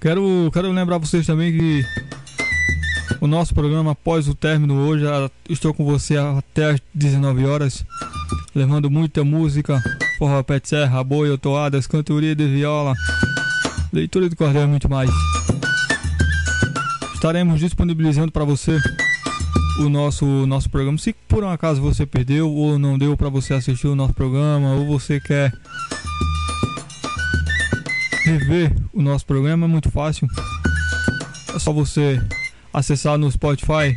Quero, quero lembrar vocês também que o nosso programa após o término hoje, estou com você até às 19 horas, levando muita música, forró pé de serra, boi, toadas, cantoria de viola, leitura de cordel e muito mais. Estaremos disponibilizando para você o nosso nosso programa. Se por um acaso você perdeu ou não deu para você assistir o nosso programa ou você quer rever o nosso programa, é muito fácil. É só você acessar no Spotify,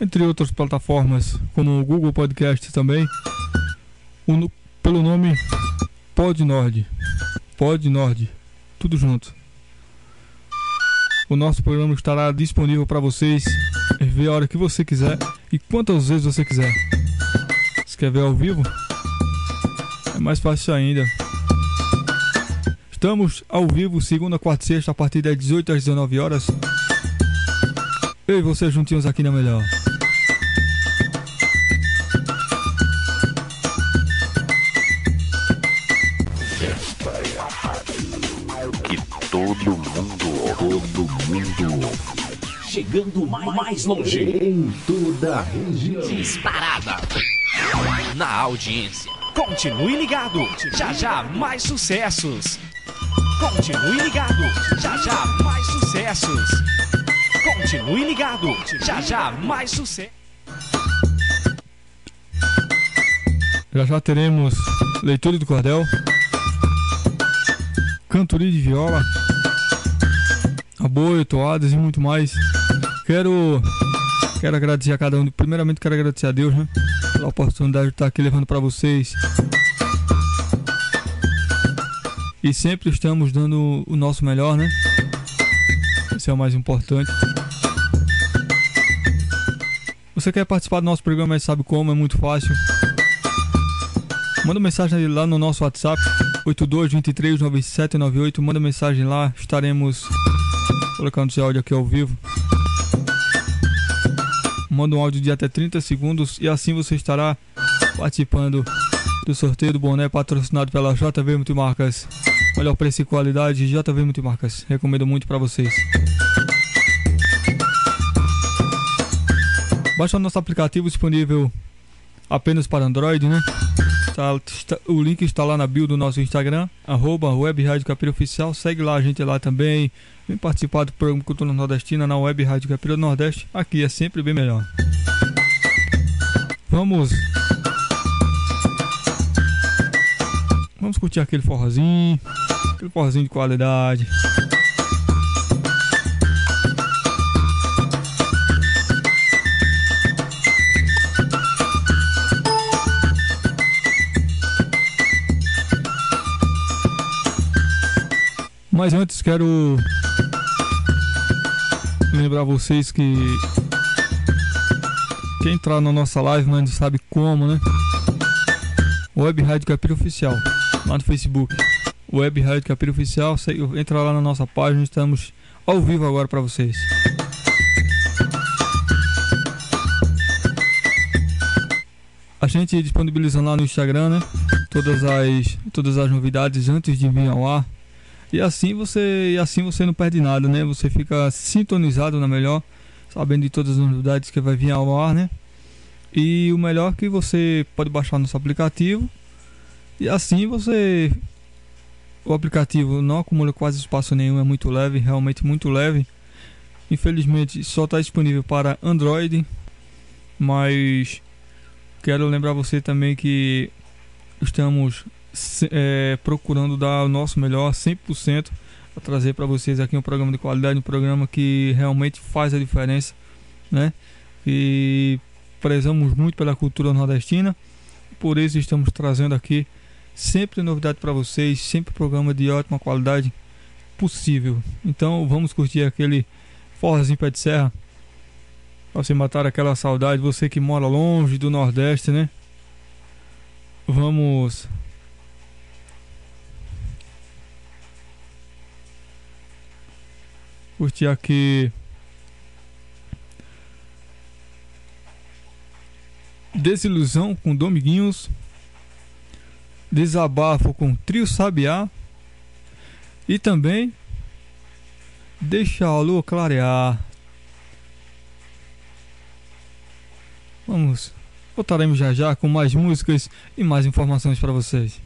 entre outras plataformas, como o Google Podcast também, o, pelo nome Pod Nord. Pod tudo junto. O nosso programa estará disponível para vocês ver a hora que você quiser e quantas vezes você quiser. Se quer ver ao vivo, é mais fácil ainda. Estamos ao vivo, segunda, quarta e sexta, a partir das 18 às 19 horas. Eu e você juntinhos aqui na Melhor. Todo mundo, todo mundo chegando mais, mais longe em toda a região. Disparada na audiência. Continue ligado, já já mais sucessos. Continue ligado, já já mais sucessos. Continue ligado, já já mais sucesso. Já já teremos leitura do cordel, cantoria de viola aboio, toadas e muito mais. Quero quero agradecer a cada um. Primeiramente quero agradecer a Deus, né? Pela oportunidade de estar aqui levando para vocês. E sempre estamos dando o nosso melhor, né? Esse é o mais importante. Você quer participar do nosso programa, mas sabe como, é muito fácil. Manda mensagem lá no nosso WhatsApp 82239798. Manda mensagem lá, estaremos colocando esse áudio aqui ao vivo. Manda um áudio de até 30 segundos e assim você estará participando do sorteio do boné patrocinado pela JV Multimarcas. Melhor preço e qualidade, JV Multimarcas. Recomendo muito para vocês. Baixa o nosso aplicativo disponível apenas para Android, né? Tá, está, o link está lá na bio do nosso Instagram, arroba Web Rádio Capira Oficial. Segue lá a gente lá também. Vem participar do programa Cultura Nordestina na Web Rádio Capira Nordeste. Aqui é sempre bem melhor. Vamos. Vamos curtir aquele forrozinho. Aquele forrozinho de qualidade. Mas antes quero lembrar vocês que quem entrar na nossa live, mas não sabe como, né? Web Rádio Capira Oficial, lá no Facebook. Web Rádio Capira Oficial, entra lá na nossa página, estamos ao vivo agora para vocês. A gente disponibilizando lá no Instagram, né? Todas as, todas as novidades antes de vir ao ar. E assim você, e assim você não perde nada, né? Você fica sintonizado na melhor, sabendo de todas as novidades que vai vir ao ar, né? E o melhor é que você pode baixar nosso aplicativo e assim você o aplicativo não acumula quase espaço nenhum, é muito leve, realmente muito leve. Infelizmente só está disponível para Android, mas quero lembrar você também que estamos é, procurando dar o nosso melhor 100% para trazer para vocês aqui um programa de qualidade, um programa que realmente faz a diferença, né? E prezamos muito pela cultura nordestina, por isso estamos trazendo aqui sempre novidade para vocês, sempre programa de ótima qualidade possível. Então vamos curtir aquele forrozinho pé de serra para você matar aquela saudade, você que mora longe do Nordeste, né? Vamos curtir aqui Desilusão com Dominguinhos Desabafo com Trio Sabiá E também deixa a lua clarear. Vamos, voltaremos já já com mais músicas e mais informações para vocês.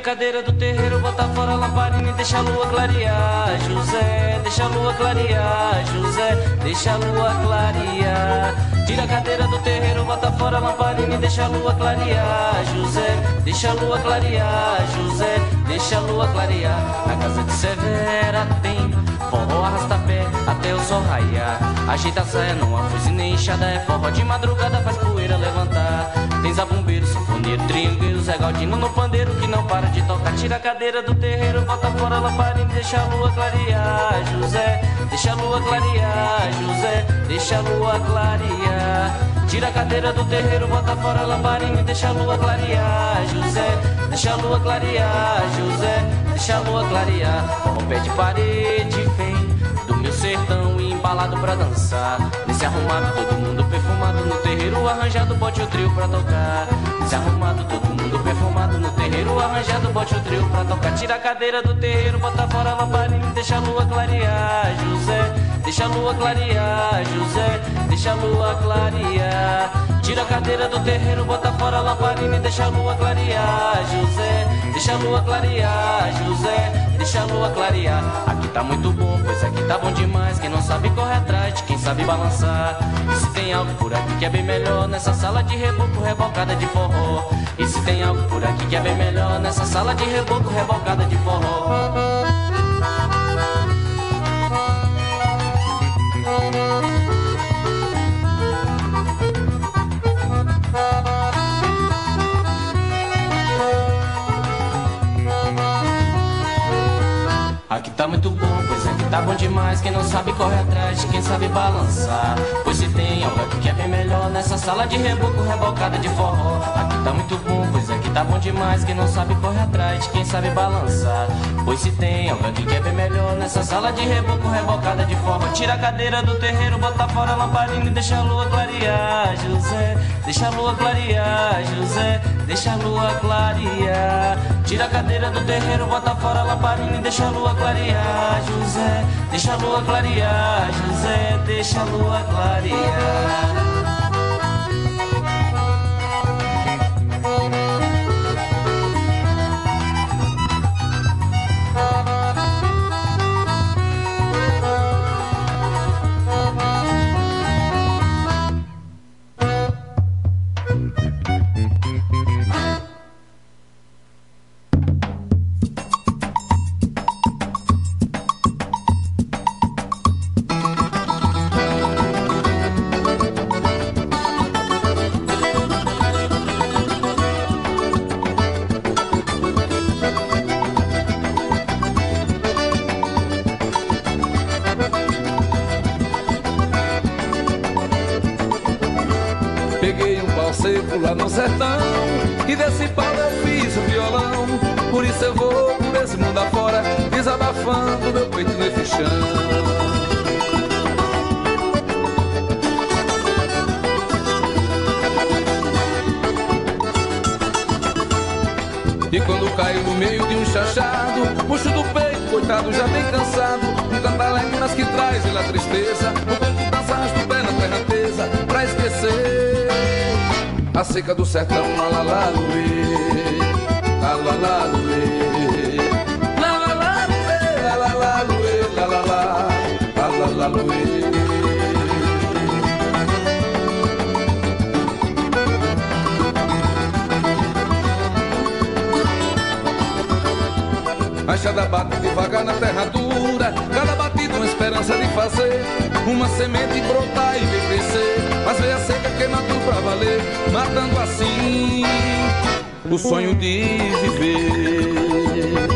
Cadeira do terreiro, bota fora a lamparina e deixa a lua clarear. José, deixa a lua clarear. José, deixa a lua clarear. Tira a cadeira do terreiro, bota fora a lamparina e deixa a lua clarear. José, deixa a lua clarear. José, deixa a lua clarear. Na casa de Severa forró arrasta-pé até o sol raiar. Ajeita a saia, não afuze nem enxada, é forró de madrugada, faz poeira levantar. Tem zabumbeiro, sanfoneiro, triangueiro, Zé Galdino no pandeiro que não para de tocar. Tira a cadeira do terreiro, bota fora a e deixa a lua clarear. José, deixa a lua clarear. José, deixa a lua clarear. Tira a cadeira do terreiro, bota fora a lamparina e deixa a lua clarear. José, deixa a lua clarear. José, deixa a lua clarear. O pé de parede embalado pra dançar. Nesse arrumado, todo mundo perfumado no terreiro arranjado, bote o trio pra tocar. Nesse arrumado, todo mundo perfumado no terreiro arranjado, bote o trio pra tocar. Tira a cadeira do terreiro, bota fora a lamparina deixa a lua clarear. José, deixa a lua clarear. José, deixa a lua clarear. Tira a cadeira do terreiro, bota fora a lamparina deixa a lua clarear. José, deixa a lua clarear. José, deixa a lua clarear. Aqui tá muito bom, pois aqui tá bom demais. Quem não sabe corre atrás de quem sabe balançar. E se tem algo por aqui que é bem melhor, nessa sala de reboco rebocada de forró. E se tem algo por aqui que é bem melhor, nessa sala de reboco rebocada de forró. Aqui tá muito bom, pois aqui tá bom demais. Quem não sabe corre atrás de quem sabe balançar. Pois se tem algo que é bem melhor, nessa sala de reboco rebocada de forró. Aqui tá muito bom, pois aqui tá bom demais. Quem não sabe corre atrás de quem sabe balançar. Pois se tem aqui que é bem melhor, nessa sala de reboco rebocada de forró. Tira a cadeira do terreiro, bota fora a lamparina e deixa a lua clarear. José, deixa a lua clarear. José, deixa a lua clarear. Tira a cadeira do terreiro, bota fora a lamparina e deixa a lua clarear. José, deixa a lua clarear. José, deixa a lua clarear. Sertão E desse pau eu fiz o violão. Por isso eu vou por esse mundo afora Desabafando meu peito nesse chão E quando caio no meio de um chachado Puxo do peito, coitado, já bem cansado. Um cantaléguinas que traz a tristeza O tempo dança, arrasta o pé na terra tesa Pra esquecer seca do sertão La la la luê La la la luê La la la luê La la la luê La la la La la la luê A bate devagar na terra fazer Uma semente brotar e ver crescer. Mas veio a seca queima tudo pra valer Matando assim o sonho de viver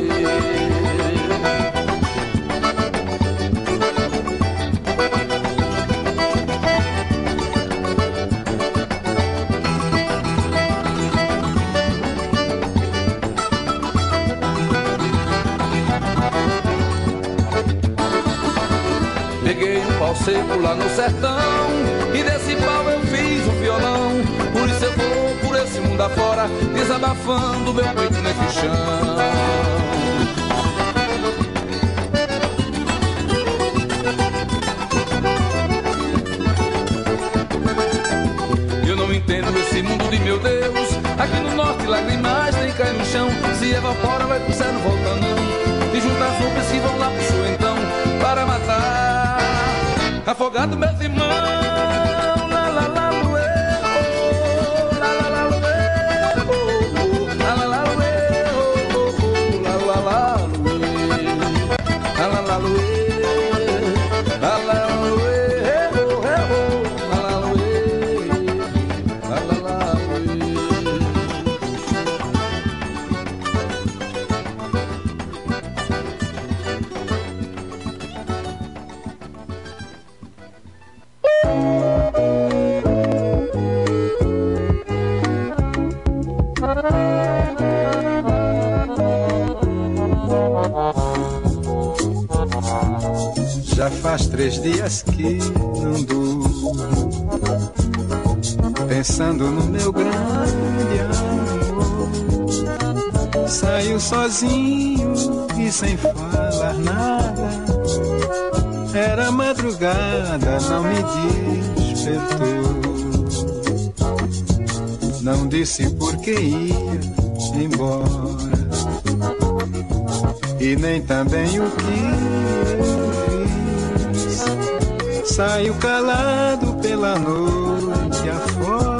seco lá no sertão. E desse pau eu fiz um violão. Por isso eu vou por esse mundo afora, desabafando meu peito nesse chão. Eu não entendo esse mundo de meu Deus. Aqui no norte, lágrimas nem cai no chão, se evapora, vai pro céu voltando afogado meu pensando no meu grande amor. Saiu sozinho e sem falar nada. Era madrugada, não me despertou. Não disse por que ia embora. E nem também o que fiz. Saiu calado pela noite afora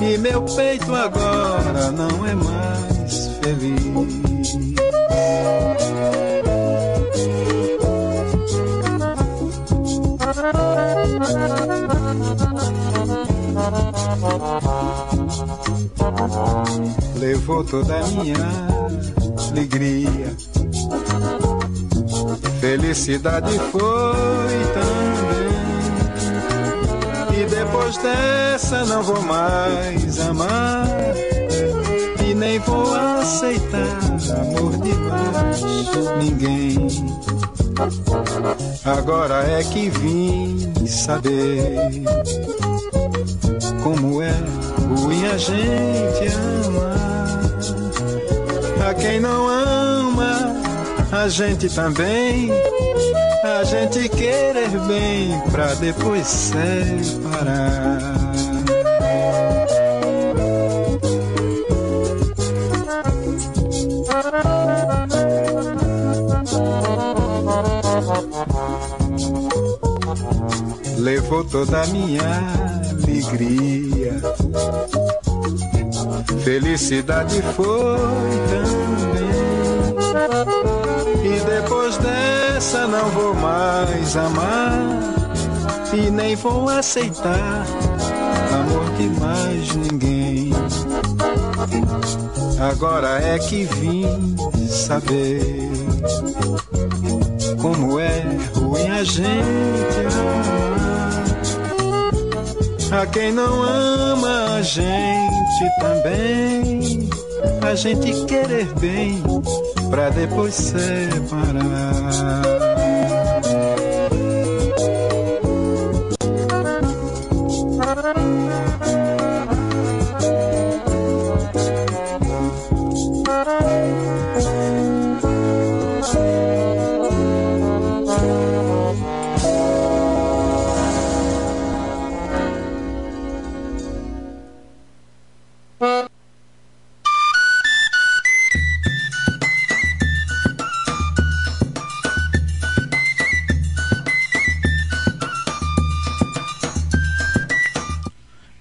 e meu peito agora não é mais feliz. Levou toda a minha alegria. Felicidade foi tão depois dessa não vou mais amar e nem vou aceitar amor de mais ninguém. Agora é que vim saber como é ruim a gente amar. A quem não ama, a gente também a gente querer bem pra depois separar. Levou toda a minha alegria. Felicidade foi tão essa não vou mais amar e nem vou aceitar amor de mais ninguém. Agora é que vim saber como é ruim a gente amar. A quem não ama a gente também, a gente querer bem pra depois separar.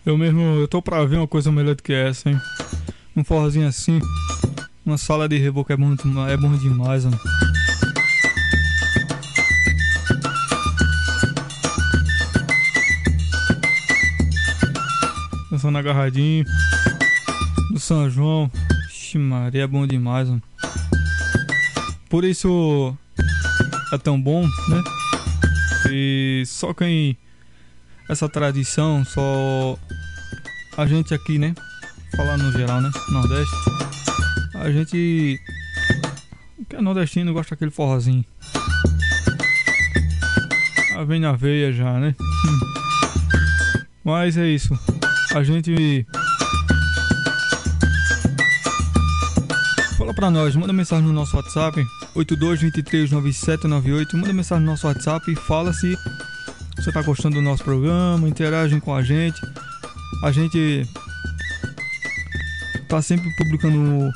Eu mesmo, eu tô pra ver uma coisa melhor do que essa, hein? Um forrozinho assim, uma sala de reboco é bom, é bom demais, mano. Dançando agarradinho. Do São João. Ixi, Maria, é bom demais, mano. Por isso é tão bom, né? E só quem. Essa tradição, só. A gente aqui, né? Falar no geral, né? Nordeste. A gente. Que é nordestino gosta daquele forrozinho. A vem na veia já, né? Mas é isso. A gente Fala pra nós, manda mensagem no nosso WhatsApp 82239798. Manda mensagem no nosso WhatsApp e fala se você tá gostando do nosso programa, interagem com a gente. A gente tá sempre publicando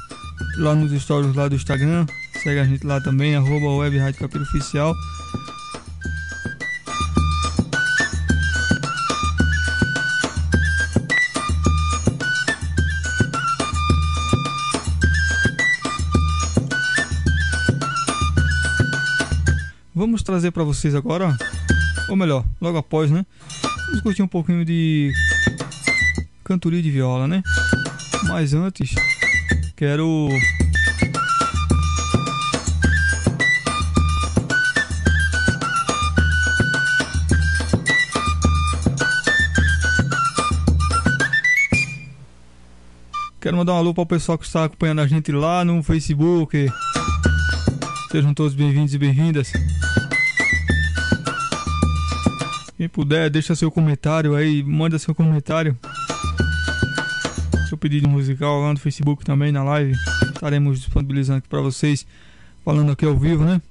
lá nos stories lá do Instagram. Segue a gente lá também, arroba Web Rádio Oficial. vamos trazer para vocês agora, ou melhor, logo após, né? Vamos curtir um pouquinho de cantoria de viola, né? Mas antes, quero Quero mandar um alô para o pessoal que está acompanhando a gente lá no Facebook. Sejam todos bem-vindos e bem-vindas. Quem puder, deixa seu comentário aí, manda seu comentário. Seu pedido musical lá no Facebook também, na live. Estaremos disponibilizando aqui para vocês, falando aqui ao vivo, né?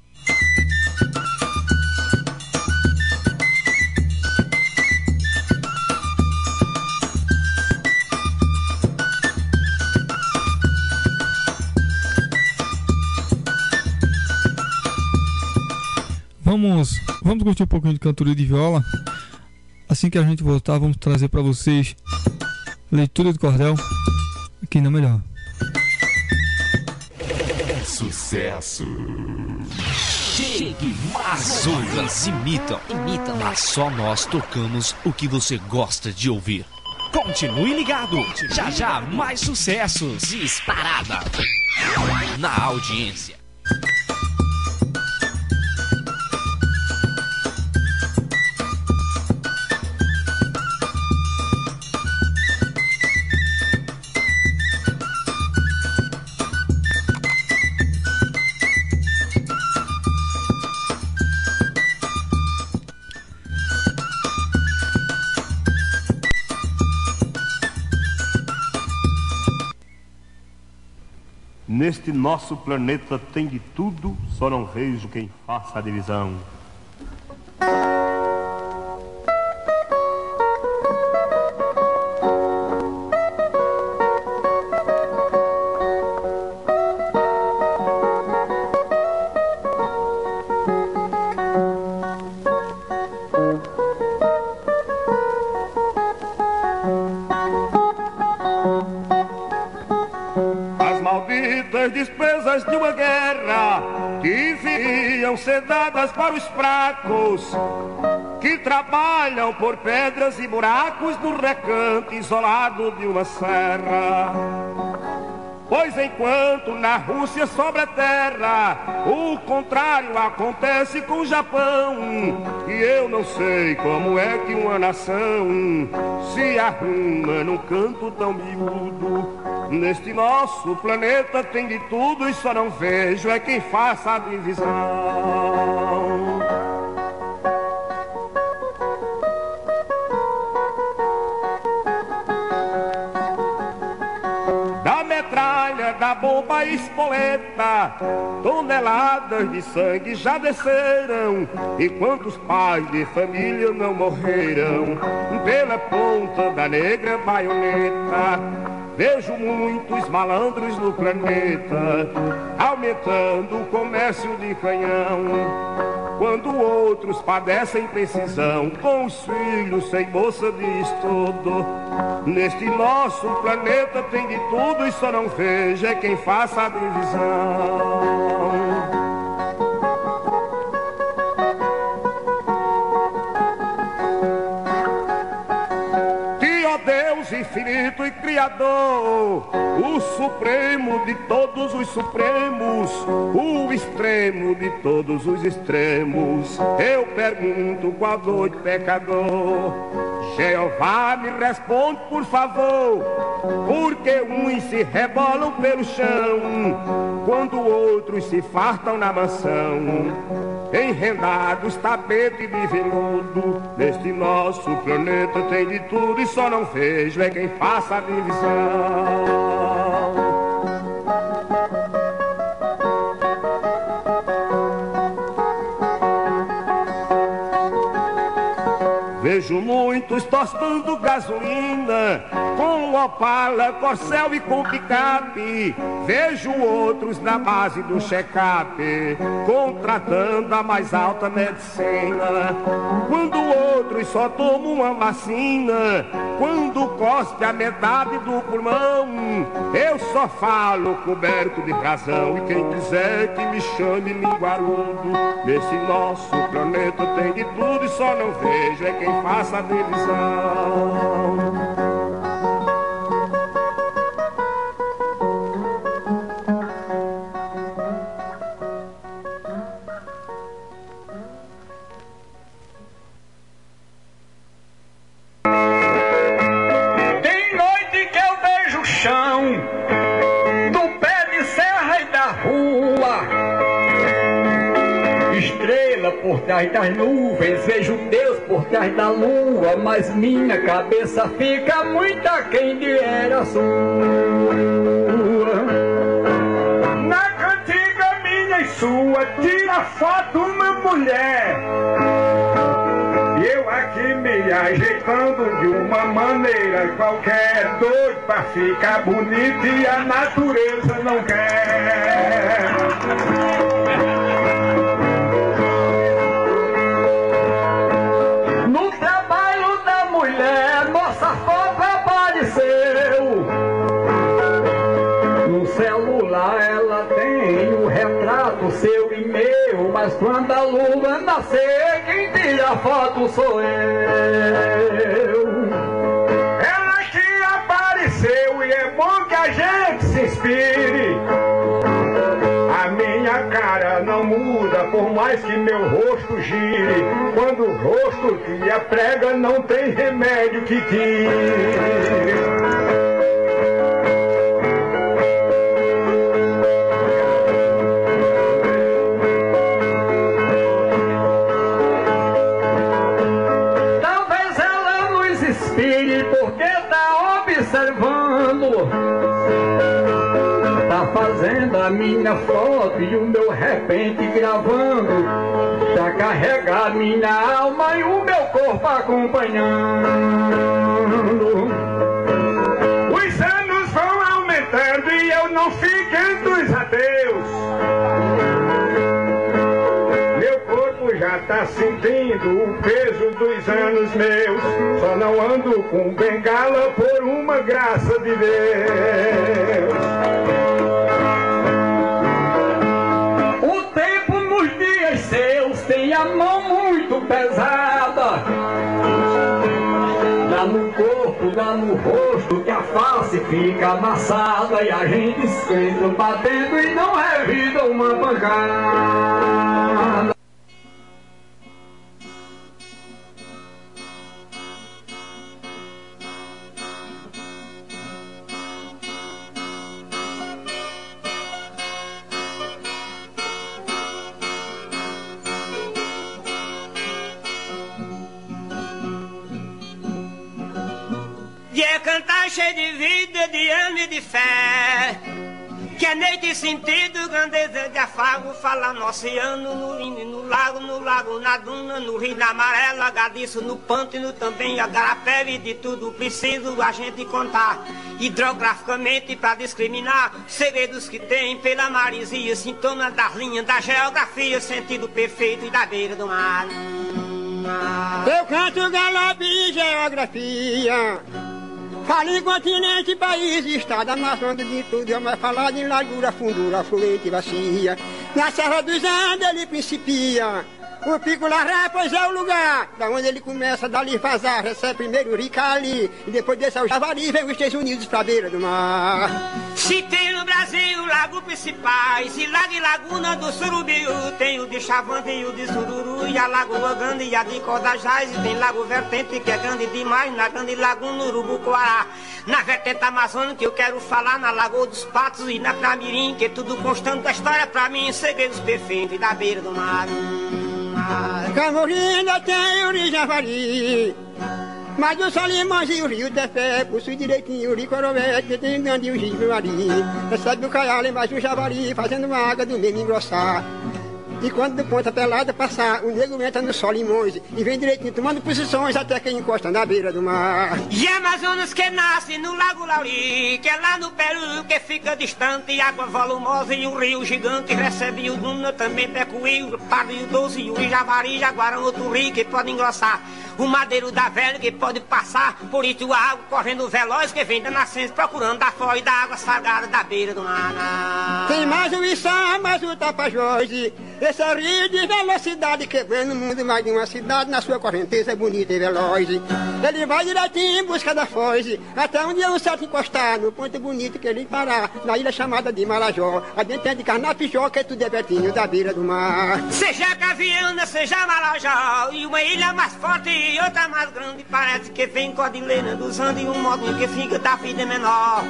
Vamos, vamos curtir um pouquinho de cantoria de viola. Assim que a gente voltar, vamos trazer para vocês leitura de cordel aqui na melhor. Sucesso. Chegue mais outras imitam, imitam, mas só nós tocamos o que você gosta de ouvir. Continue ligado. Já já mais sucessos. Disparada. Na audiência. Neste nosso planeta tem de tudo, só não vejo quem faça a divisão. Para os fracos que trabalham por pedras e buracos no recanto isolado de uma serra. Pois enquanto na Rússia sobra terra, o contrário acontece com o Japão. E eu não sei como é que uma nação se arruma num canto tão miúdo. Neste nosso planeta tem de tudo e só não vejo é quem faça a divisão. da bomba espoleta, toneladas de sangue já desceram, e quantos pais de família não morreram pela ponta da negra baioneta. Vejo muitos malandros no planeta aumentando o comércio de canhão. Quando outros padecem precisão com os filhos sem bolsa de estudo. Neste nosso planeta tem de tudo e só não veja quem faça a divisão. Infinito e criador, o supremo de todos os supremos, o extremo de todos os extremos. Eu pergunto qual doido pecador. Jeová me responde, por favor, porque uns se rebolam pelo chão, quando outros se fartam na mansão enredados, tapete de veludo. Neste nosso planeta tem de tudo e só não vejo é quem faça a divisão. Vejo muitos tostando gasolina com Opala, Corcel e com picape. Vejo outros na base do check-up contratando a mais alta medicina. Quando outros só tomam uma vacina, quando cospe a metade do pulmão, eu só falo coberto de razão. E quem quiser que me chame linguarudo, nesse nosso planeta tem de tudo e só não vejo é quem faz faça divisão. Trás das nuvens, vejo Deus por trás da lua, mas minha cabeça fica muito aquém de era sua. Na cantiga minha e sua, tira foto uma mulher. Eu aqui me ajeitando de uma maneira qualquer, doido pra ficar bonito e a natureza não quer. E meu, mas quando a lua nascer, quem tira a foto sou eu. Ela que apareceu e é bom que a gente se inspire. A minha cara não muda, por mais que meu rosto gire. Quando o rosto que a prega não tem remédio que tire. A minha foto e o meu repente gravando. Pra carregar minha alma e o meu corpo acompanhando. Os anos vão aumentando e eu não os ateus Meu corpo já tá sentindo o peso dos anos meus. Só não ando com bengala por uma graça de Deus tem a mão muito pesada. Dá no corpo, dá no rosto, que a face fica amassada e a gente senta batendo e não é vida uma pancada. Cheio de fé. Que Plenete e sentido, grandeza de afago, fala no oceano, no rio, no lago, no lago, na duna, no rio da amarela, agadiço no pântano também, agarapé e de tudo preciso a gente contar. Hidrograficamente para discriminar segredos que tem pela marisia, sintomas das linhas da geografia, sentido perfeito e da beira do mar. Eu canto galope e geografia. Falo em continente, país, estado, amassando de tudo. Eu mais falado em largura, fundura, afluente, bacia. Na Serra dos Andes ele principia. O Pico Larrá, pois é o lugar da onde ele começa, dali vazar. Recebe primeiro o Ricali, e depois desse é o Javari, vem os Estados Unidos pra beira do mar. Se tem no Brasil lago principais e lago e laguna do Surubiu, tem o de Chavante e o de Sururu, e a Lagoa Grande e a de Codajás, e tem lago vertente que é grande demais, na grande laguna Urubucoará. Na vertente amazônica eu quero falar na Lagoa dos Patos e na Pramirim, que é tudo constante da história pra mim, segredos perfeitos e da beira do mar. Camorim tem o Rio Javari. Mas o Solimões e o Rio de Fé, possui direitinho o Rio Corové, que tem grande o Rio Javari. Recebe o caial embaixo do Javari, fazendo água do mesmo engrossar. E quando do ponta pelada passar, o nego entra no Solimões e vem direitinho tomando posições até que encosta na beira do mar. E Amazonas que nasce no Lago Lauri, que é lá no Peru, que fica distante, água volumosa e um rio gigante. Recebe o Duna, também Pecuí, o Pardo e o Doce, o Javari, Jaguarão, outro rio que pode engrossar. O madeiro da velha que pode passar por isso a água correndo veloz que vem da nascente procurando da fora e da água salgada da beira do mar. Tem mais o Içá, mais o Tapajós. Esse é rio de velocidade quebrando o mundo mais de uma cidade na sua correnteza bonita e veloz. Ele vai direitinho em busca da foz, até um dia um certo encostar no ponto bonito que ele parar, na ilha chamada de Marajó. Adentro é de Carnapijó, que é tudo é pertinho da beira do mar. Seja Caviana, seja Marajó, e uma ilha mais forte e outra mais grande, parece que vem Cordilheira dos Andes um modo que fica da vida menor.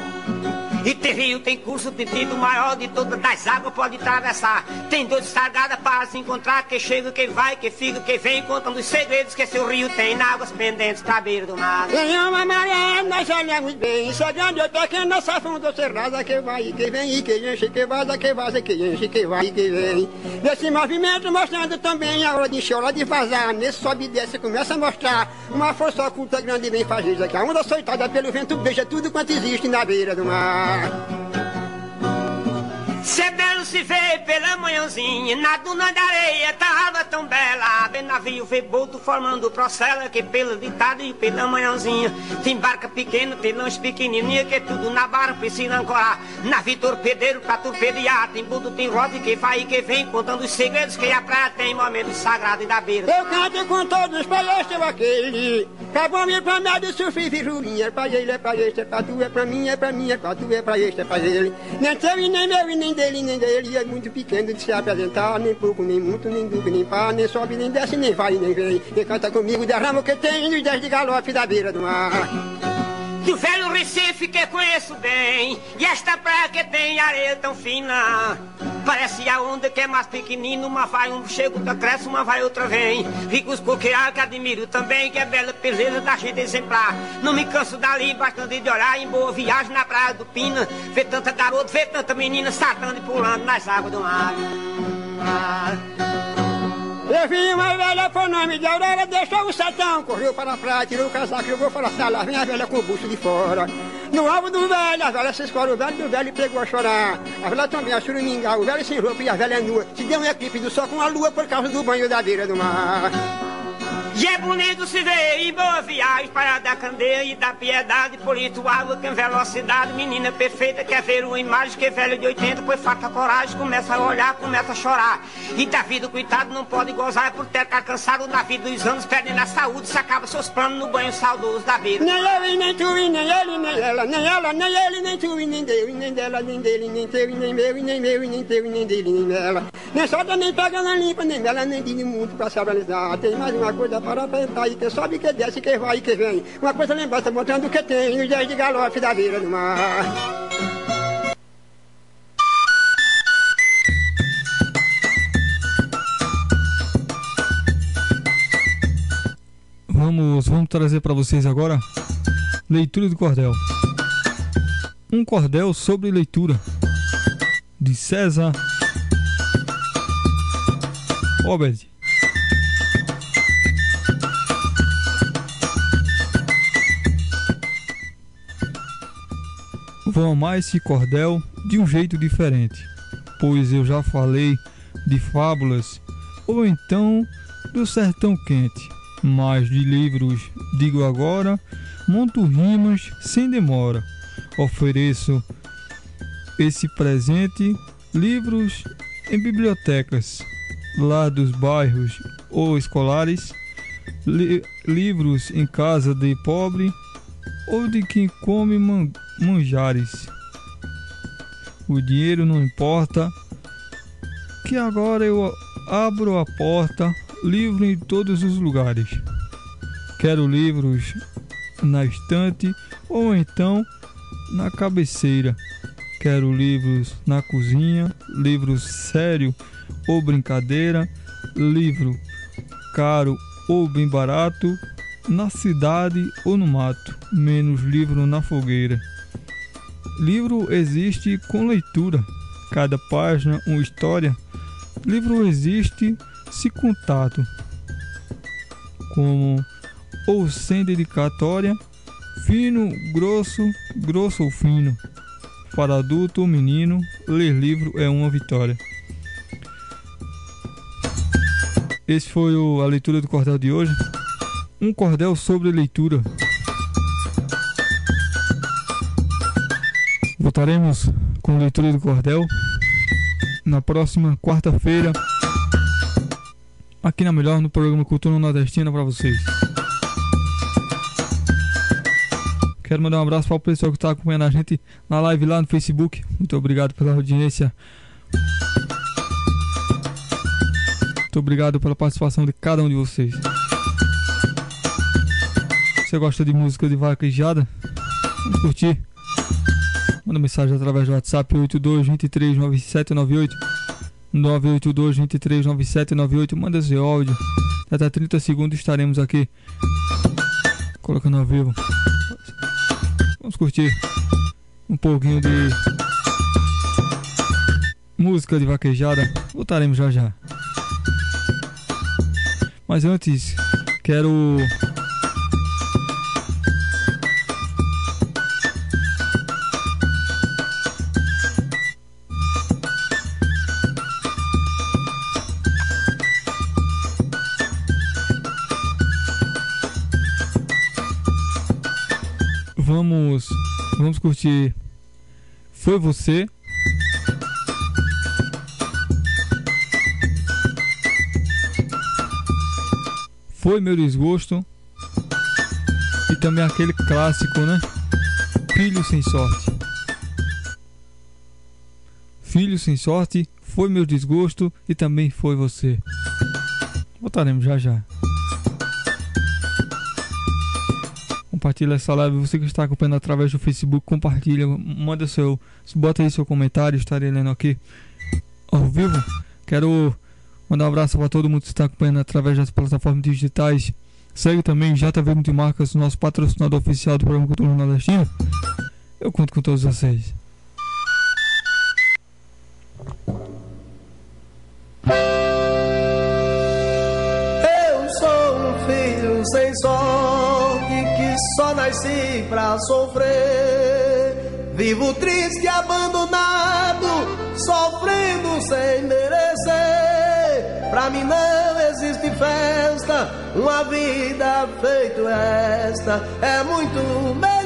E tem rio, tem curso, tido maior de todas as águas, pode atravessar. Tem dois estragadas para se encontrar, que chega, que vai, que fica, que vem, contando os segredos que seu rio tem, na águas pendentes pra beira do mar. Uma maré, nós olhamos bem, isso é grande ou pequena, essa fundo cerrada, que vai que vem, e que enche, que vaza, que vaza, que enche, que vai que vem. Esse movimento mostrando também a hora de hora de vazar, nesse sobe e desce, começa a mostrar uma força oculta grande e bem fazida, que a onda soltada pelo vento beija tudo quanto existe na beira do mar. Belo se vê pela manhãzinha, na duna da areia, água tão bela. Bem navio vê boto formando procela, que pela ditada e pela manhãzinha. Tem barca pequena, tem lanche pequenininha, que é tudo na barra precisa ancorar. Navio torpedeiro pra torpedear, tem boto, tem roda que vai e que vem, contando os segredos que a praia tem, momentos sagrados e da beira. Eu canto com todos para Pra bom e pra médio, sofri figurinha. É pra ele, é pra este, é pra tu, é pra mim, é pra mim, é pra tu, é pra este, é pra ele. Nem teu e nem meu e nem dele, nem dele. É muito pequeno de se apresentar, nem pouco, nem muito, nem duro, nem pá, nem sobe, nem desce, nem vai, nem vem. E canta comigo, derrama o que tem nos dez de galope da beira do mar. Do velho Recife que conheço bem. E esta praia que tem areia tão fina. Parece a onda que é mais pequenina. Uma vai, um chega, outra cresce, uma vai, outra vem. Ricos coqueiros que admiro também Que é bela beleza da gente exemplar. Não me canso dali, bastante de olhar Em boa viagem na praia do Pina. Ver tanta garota, ver tanta menina Saltando e pulando nas águas do mar Eu vi uma velha por nome de Aurora, deixou o sertão, correu para a praia, tirou o casaco, jogou para a sala, vem a velha com o busto de fora. No alvo do velho, a velha se escora o velho e o velho pegou a chorar. A velha também, a churuminga, o velho sem roupa e a velha nua. Se deu um eclipse do sol com a lua por causa do banho da beira do mar. E é bonito se ver em boa viagem para da candeia e da piedade Por isso água tem velocidade, menina perfeita Quer ver uma imagem que é velho de 80 Pois falta coragem, começa a olhar, começa a chorar. E da vida, coitado, não pode gozar É por ter ficar cansado na vida dos anos Perdendo a saúde, se acaba seus planos no banho saudoso da vida. Nem eu nem tu nem ele, nem ela Nem ela, nem ele, nem tu nem Deus E nem dela, nem dele, nem teu nem meu nem meu nem teu nem dele, nem dela. Nem solta, nem pega, nem limpa, nem dela, nem de muito pra se analisar Tem mais uma coisa para pensar E que sobe, que desce, que vai e que vem Uma coisa lembrança mostrando o que tem Nos dias de galope da beira do mar Vamos, vamos trazer para vocês agora leitura do cordel. Um cordel sobre leitura. de César. Robert. Vou amar esse cordel de um jeito diferente, pois eu já falei de fábulas ou então do sertão quente, mas de livros digo agora, monto rimas sem demora. Ofereço esse presente, livros em bibliotecas lá dos bairros ou escolares, li livros em casa de pobre ou de quem come manjares. O dinheiro não importa, que agora eu abro a porta, livro em todos os lugares. Quero livros na estante ou então na cabeceira. Quero livros na cozinha, livros sério ou brincadeira, livro caro ou bem barato, na cidade ou no mato, menos livro na fogueira. Livro existe com leitura, cada página uma história. Livro existe se contato, como ou sem dedicatória, fino, grosso, grosso ou fino. Para adulto ou menino, ler livro é uma vitória. Esse foi o, a leitura do cordel de hoje. Um cordel sobre leitura. Voltaremos com leitura do cordel na próxima quarta-feira. Aqui na melhor no programa Cultura Nordestina para vocês. Quero mandar um abraço para o pessoal que está acompanhando a gente na live lá no Facebook. Muito obrigado pela audiência. Muito obrigado pela participação de cada um de vocês. Você gosta de música de vaquejada? Vamos curtir. Manda mensagem através do WhatsApp 82 23 9798 982 23 9798. Manda seu áudio. Até 30 segundos estaremos aqui colocando ao vivo. Vamos curtir um pouquinho de música de vaquejada. Voltaremos já já. Mas antes, quero curtir Foi você Foi meu desgosto. E também aquele clássico, né? Filho sem sorte. Filho sem sorte, foi meu desgosto e também foi você. Voltaremos já já. Compartilha essa live. Você que está acompanhando através do Facebook, compartilha, manda seu, bota aí seu comentário, estarei lendo aqui ao vivo. Quero Mandar um abraço para todo mundo que está acompanhando através das plataformas digitais. Segue também JV Multimarcas, nosso patrocinador oficial do programa Cultura Nordestino. Eu conto com todos vocês. Nasci pra sofrer. Vivo triste, abandonado, sofrendo sem merecer. Pra mim não existe festa, uma vida feita esta é muito melhor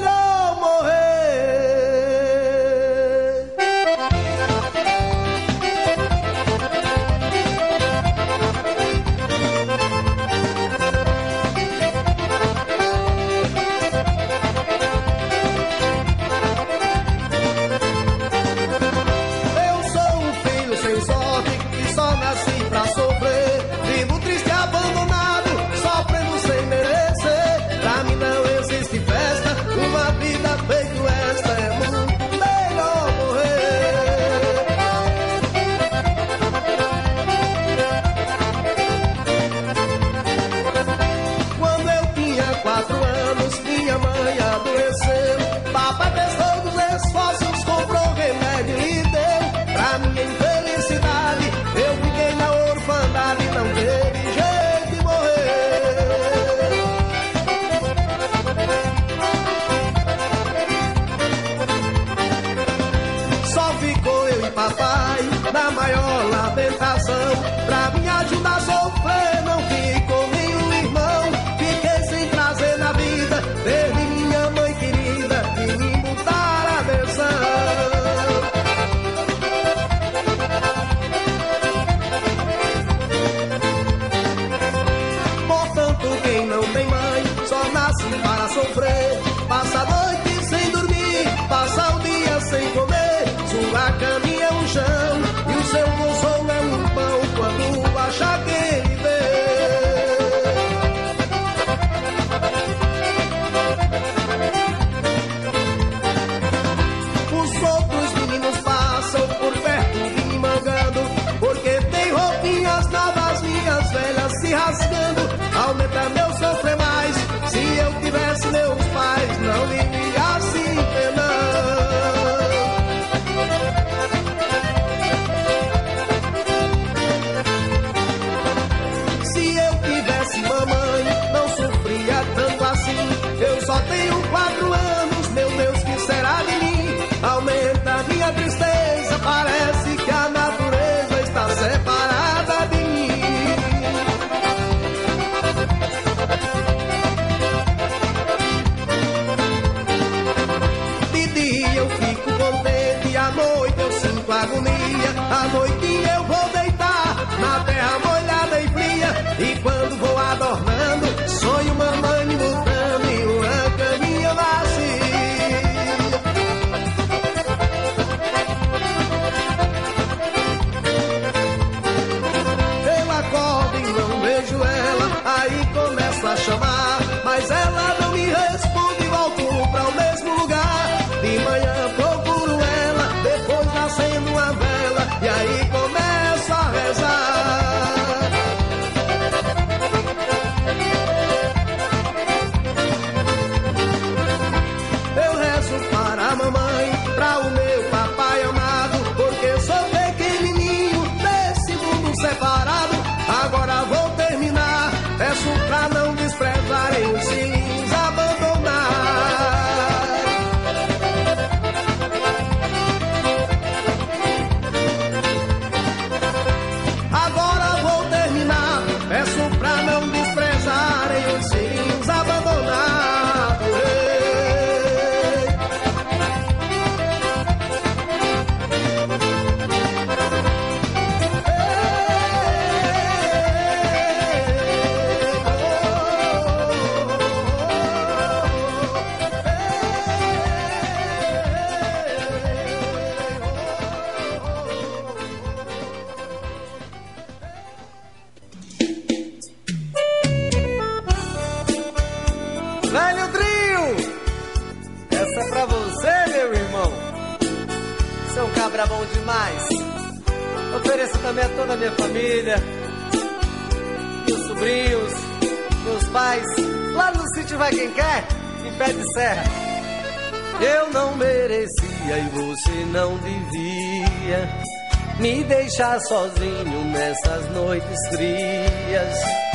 sozinho nessas noites frias.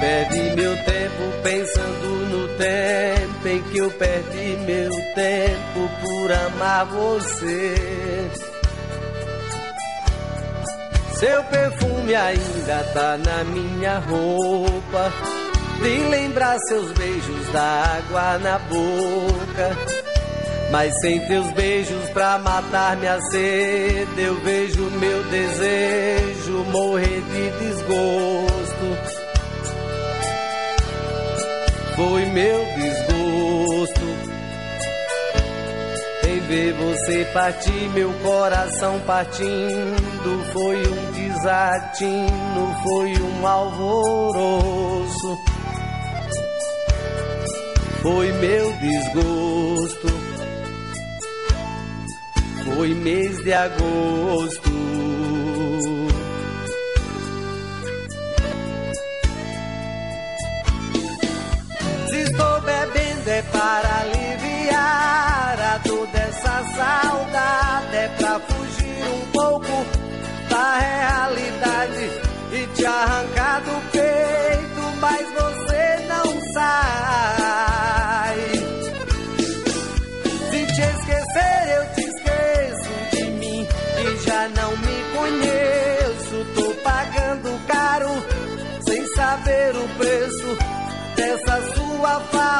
Perdi meu tempo pensando no tempo em que eu perdi meu tempo por amar você. Seu perfume ainda tá na minha roupa. De lembrar seus beijos da água na boca. Mas sem teus beijos pra matar minha sede, eu vejo meu desejo morrer de desgosto. Foi meu desgosto em ver você partir, meu coração partindo. Foi um desatino, foi um alvoroço. Foi meu desgosto. Foi mês de agosto. é para aliviar a dor dessa saudade, é pra fugir um pouco da realidade e te arrancar do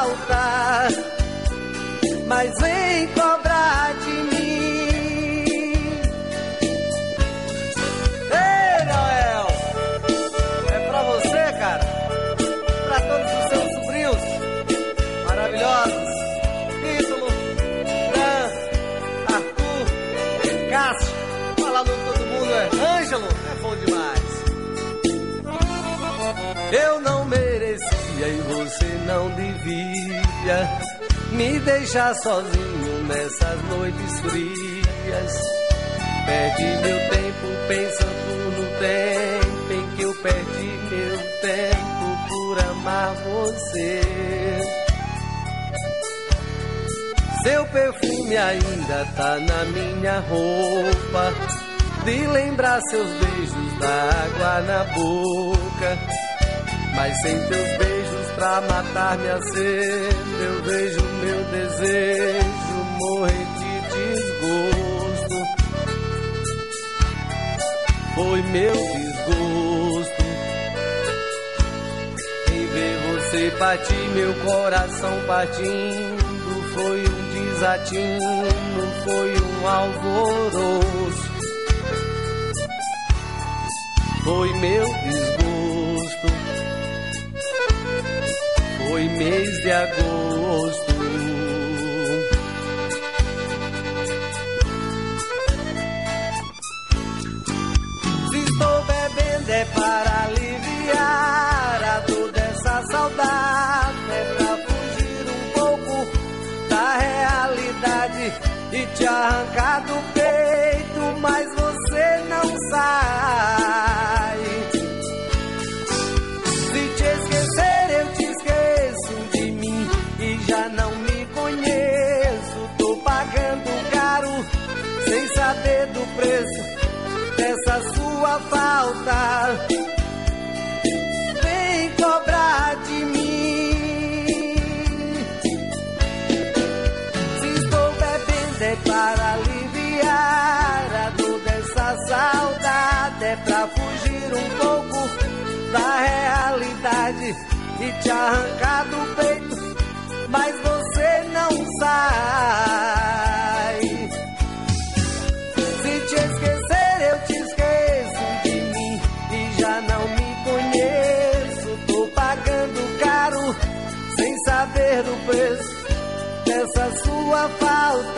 falta. Mas vem me deixar sozinho nessas noites frias. Perde meu tempo pensando no tempo em que eu perdi meu tempo por amar você. Seu perfume ainda tá na minha roupa. De lembrar seus beijos da água na boca. Mas sem teus beijos pra matar minha sede, eu vejo meu desejo morrer de desgosto. Foi meu desgosto em ver você partir, meu coração partindo. Foi um desatino, foi um alvoroço. Foi meu desgosto. Foi mês de agosto. Se estou bebendo é para aliviar a dor dessa saudade, é pra fugir um pouco da realidade e te arrancar do peito, mas você não sai. Falta. Vem cobrar de mim. Se estou bebendo é para aliviar a dor dessa saudade, é pra fugir um pouco da realidade e te arrancar do peito, mas você não sai. Dessa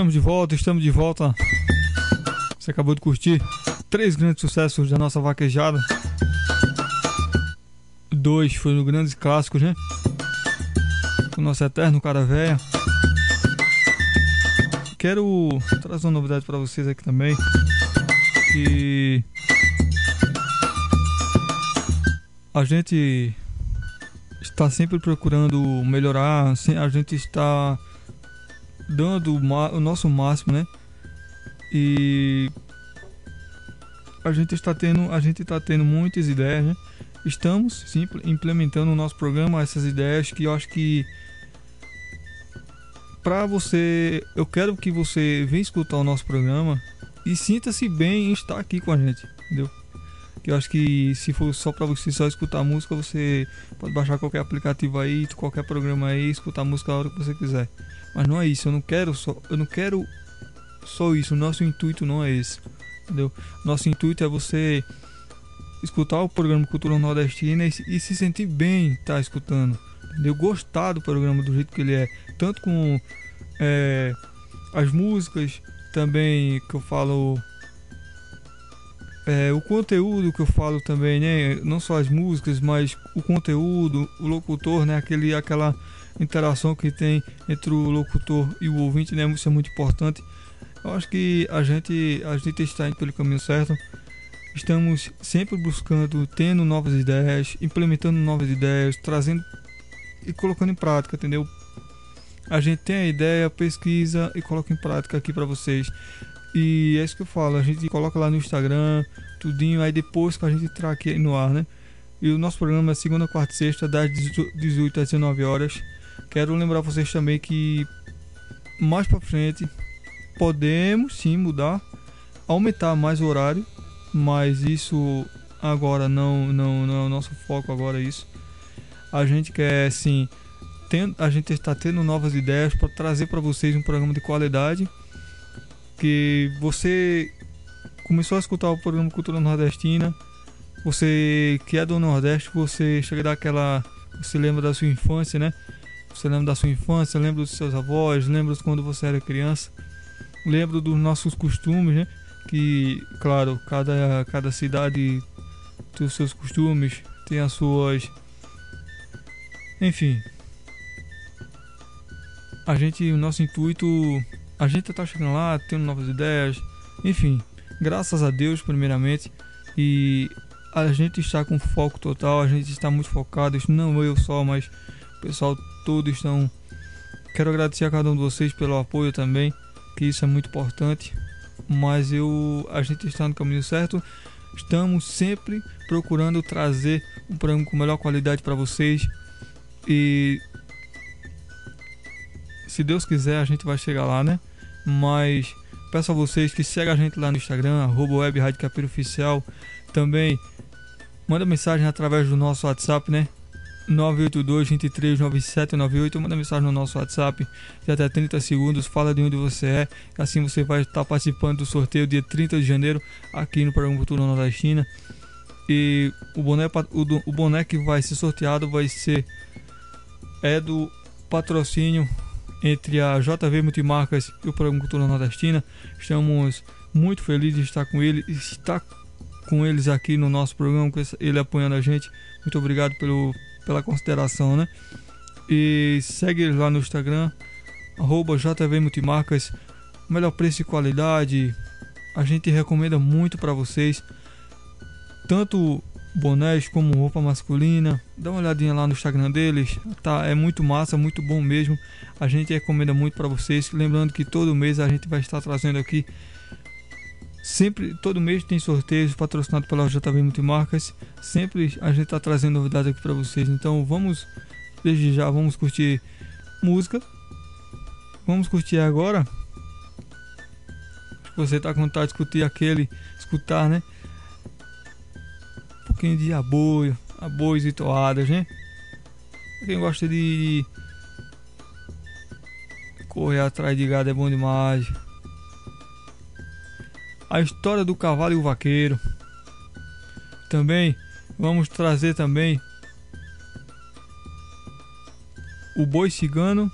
Estamos de volta, estamos de volta. Você acabou de curtir três grandes sucessos da nossa vaquejada. Dois foram grandes clássicos, né? O nosso eterno cara véia. Quero trazer uma novidade para vocês aqui também. Que a gente está sempre procurando melhorar, a gente está dando o o nosso máximo, né? E a gente está tendo, a gente está tendo muitas ideias, né? Estamos sim implementando no nosso programa essas ideias que eu acho que para você, eu quero que você venha escutar o nosso programa e sinta-se bem em estar aqui com a gente, entendeu? Que eu acho que se for só para você só escutar música, você pode baixar qualquer aplicativo aí, qualquer programa aí, escutar música a hora que você quiser. Mas não é isso, eu não quero só, eu não quero só isso, o nosso intuito não é esse, entendeu? Nosso intuito é você escutar o programa Cultura Nordestina e, e se sentir bem tá escutando, entendeu? Gostar do programa do jeito que ele é, tanto com é, as músicas, também que eu falo é, o conteúdo que eu falo também, né? Não só as músicas, mas o conteúdo, o locutor, né? Aquele, aquela interação que tem entre o locutor e o ouvinte, né? Isso é muito importante. Eu acho que a gente, a gente está indo pelo caminho certo. Estamos sempre buscando, tendo novas ideias, implementando novas ideias, trazendo e colocando em prática, entendeu? A gente tem a ideia, pesquisa e coloca em prática aqui para vocês. E é isso que eu falo, a gente coloca lá no Instagram, tudinho, aí depois que a gente traz aqui no ar, né? E o nosso programa é segunda, quarta e sexta, das 18 às 19 horas. Quero lembrar vocês também que mais para frente podemos sim mudar, aumentar mais o horário, mas isso agora não, não, não é o nosso foco agora é isso. A gente quer sim, tem, a gente está tendo novas ideias para trazer para vocês um programa de qualidade que você começou a escutar o programa Cultura Nordestina, você que é do Nordeste, você chega daquela, você lembra da sua infância, né? Você lembra da sua infância, lembra dos seus avós, lembra de quando você era criança, lembra dos nossos costumes, né? Que, claro, cada, cada cidade tem os seus costumes, tem as suas. Enfim. A gente, o nosso intuito, a gente tá chegando lá, tendo novas ideias, enfim, graças a Deus, primeiramente, e a gente está com foco total, a gente está muito focado, não eu só, mas o pessoal todo estão. Quero agradecer a cada um de vocês pelo apoio também, que isso é muito importante. Mas eu, a gente está no caminho certo. Estamos sempre procurando trazer um programa com melhor qualidade para vocês. E se Deus quiser, a gente vai chegar lá, né? Mas peço a vocês que sigam a gente lá no Instagram, arroba web Rádio Capeiro Oficial. Também manda mensagem através do nosso WhatsApp, né? 982 23 9798 manda mensagem no nosso WhatsApp de até 30 segundos, fala de onde você é, assim você vai estar participando do sorteio dia 30 de janeiro aqui no programa Cultura Nordestina. E o boné, o, o boné que vai ser sorteado vai ser é do patrocínio entre a JV Multimarcas e o programa Cultura Nordestina. Estamos muito felizes de estar com ele, estar com eles aqui no nosso programa, ele apoiando a gente. Muito obrigado pelo pela consideração, né? E segue lá no Instagram, arroba JV Multimarcas, melhor preço e qualidade. A gente recomenda muito para vocês, tanto bonés como roupa masculina. Dá uma olhadinha lá no Instagram deles, tá? É muito massa, muito bom mesmo. A gente recomenda muito para vocês. Lembrando que todo mês a gente vai estar trazendo aqui Sempre, todo mês tem sorteios patrocinados pela JV Multimarcas. Sempre a gente está trazendo novidades aqui para vocês. Então vamos, desde já, vamos curtir música. Vamos curtir agora. Você está com vontade de escutar aquele, escutar, né? Pouquinho de aboio, aboios e toadas, né? Quem gosta de correr atrás de gado é bom demais a história do cavalo e o vaqueiro. Também vamos trazer também o boi cigano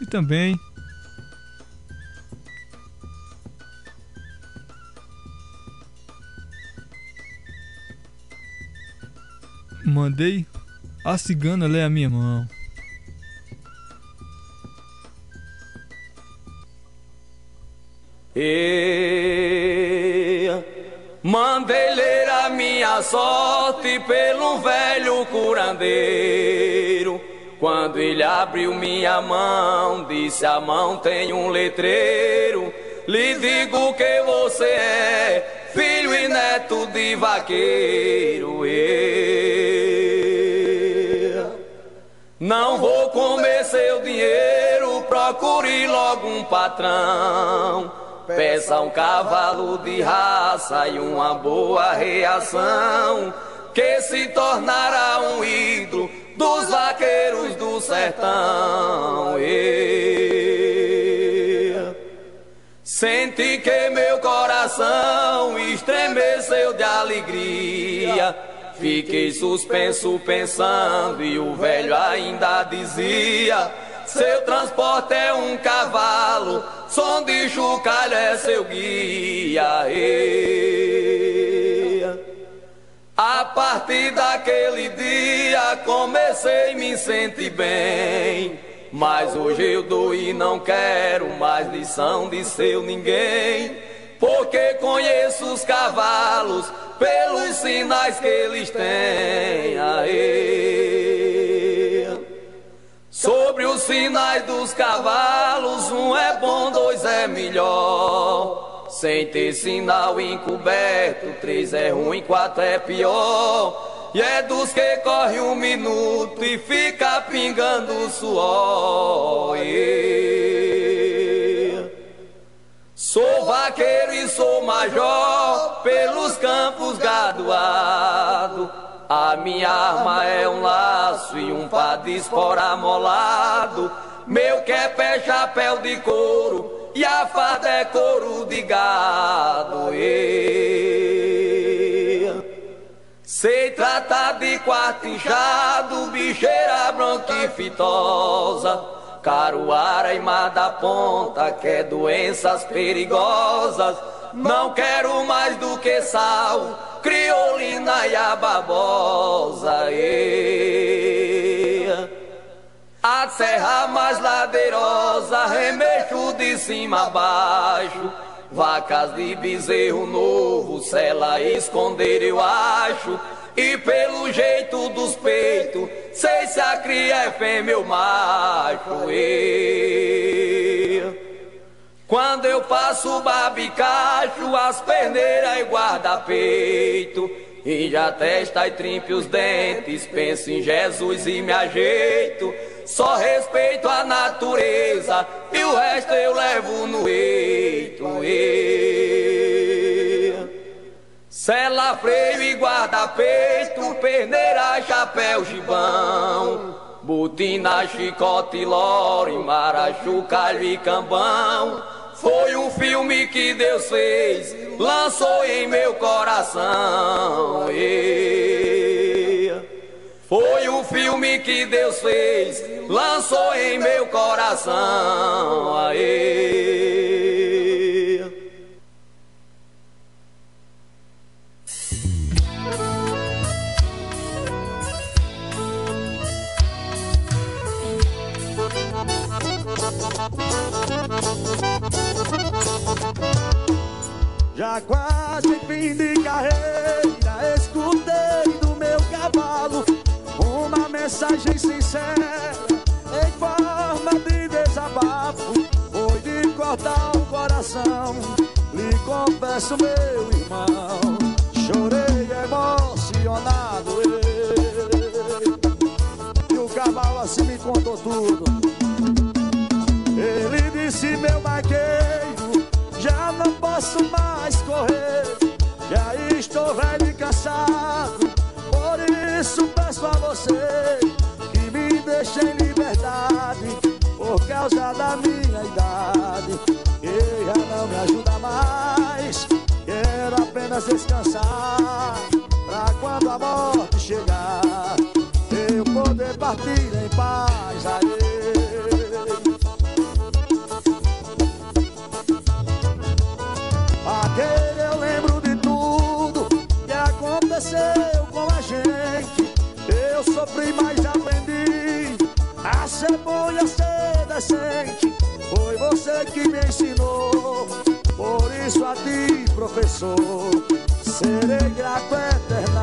e também mandei a cigana ler a minha mão. E mandei ler a minha sorte pelo velho curandeiro. Quando ele abriu minha mão, disse a mão tem um letreiro. Lhe digo que você é filho e neto de vaqueiro. Não vou comer seu dinheiro, procure logo um patrão Peça um cavalo de raça e uma boa reação, que se tornará um ídolo dos vaqueiros do sertão. E... Senti que meu coração estremeceu de alegria. Fiquei suspenso pensando e o velho ainda dizia: Seu transporte é um cavalo som de chocalho é seu guia. E, a partir daquele dia comecei a me sentir bem. Mas hoje eu dou e não quero mais lição de seu ninguém. Porque conheço os cavalos pelos sinais que eles têm. Aê. Sobre os sinais dos cavalos, um é bom, dois é melhor. Sem ter sinal encoberto, três é ruim, quatro é pior. E é dos que corre um minuto e fica pingando suor. E... Sou vaqueiro e sou major pelos campos gadoados. A minha arma é um laço e um pá de espora molado. Meu quepé é chapéu de couro e a farda é couro de gado. E... Sei tratar de quarto inchado, bicheira bronquifitosa, caruara e da ponta, que é doenças perigosas. Não quero mais do que sal, criolina e a babosa. E... A serra mais ladeirosa, remexo de cima a baixo. Vacas de bezerro novo, se ela esconder eu acho. E pelo jeito dos peitos, sei se a cria é fêmea ou macho. E... Quando eu passo babicacho, as perneiras e guarda-peito. E já testa e trimpe os dentes, penso em Jesus e me ajeito. Só respeito a natureza e o resto eu levo no eito. E... Sela, freio e guarda-peito, perneira, chapéu, gibão. Botina, chicote, lore, marachu, calho e cambão. Foi o filme que Deus fez, lançou em meu coração. E... Foi o filme que Deus fez, lançou em meu coração. Aê. Já quase fim de carreira, escutei do meu cavalo uma mensagem sincera em forma de desabafo. Foi de cortar o coração, lhe confesso, meu irmão. Chorei emocionado, e o cavalo assim me contou tudo. Disse, meu vaqueiro, já não posso mais correr, já estou velho e cansado. Por isso peço a você que me deixe em liberdade, por causa da minha idade. Que já não me ajuda mais, quero apenas descansar, pra quando a morte chegar, eu poder partir em paz. Aê. Sofri, mas aprendi a ser bom e a ser decente. Foi você que me ensinou, por isso a ti, professor, serei grato eternamente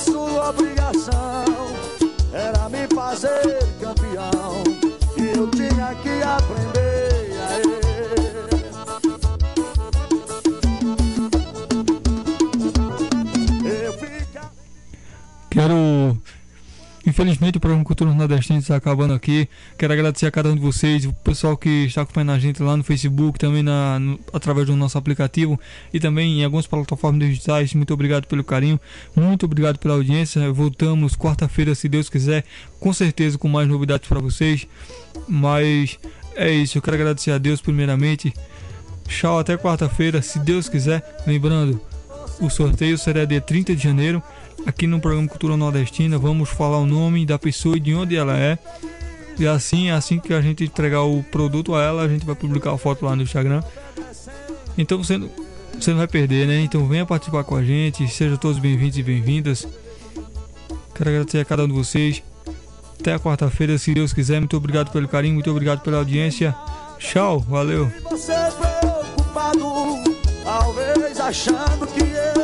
sua obrigação Infelizmente o programa Cultura Nordestina está acabando aqui. Quero agradecer a cada um de vocês, o pessoal que está acompanhando a gente lá no Facebook, também na, no- através do nosso aplicativo e também em algumas plataformas digitais. Muito obrigado pelo carinho, muito obrigado pela audiência. Voltamos quarta-feira, se Deus quiser, com certeza com mais novidades para vocês. Mas é isso, eu quero agradecer a Deus primeiramente. Tchau, até quarta-feira, se Deus quiser. Lembrando, o sorteio será dia 30 de janeiro. Aqui no programa Cultura Nordestina, vamos falar o nome da pessoa e de onde ela é. E assim, assim que a gente entregar o produto a ela, a gente vai publicar a foto lá no Instagram. Então você, não- você não vai perder, né? Então venha participar com a gente. Sejam todos bem-vindos e bem-vindas. Quero agradecer a cada um de vocês. Até a quarta-feira, se Deus quiser. Muito obrigado pelo carinho, muito obrigado pela audiência. Tchau, valeu.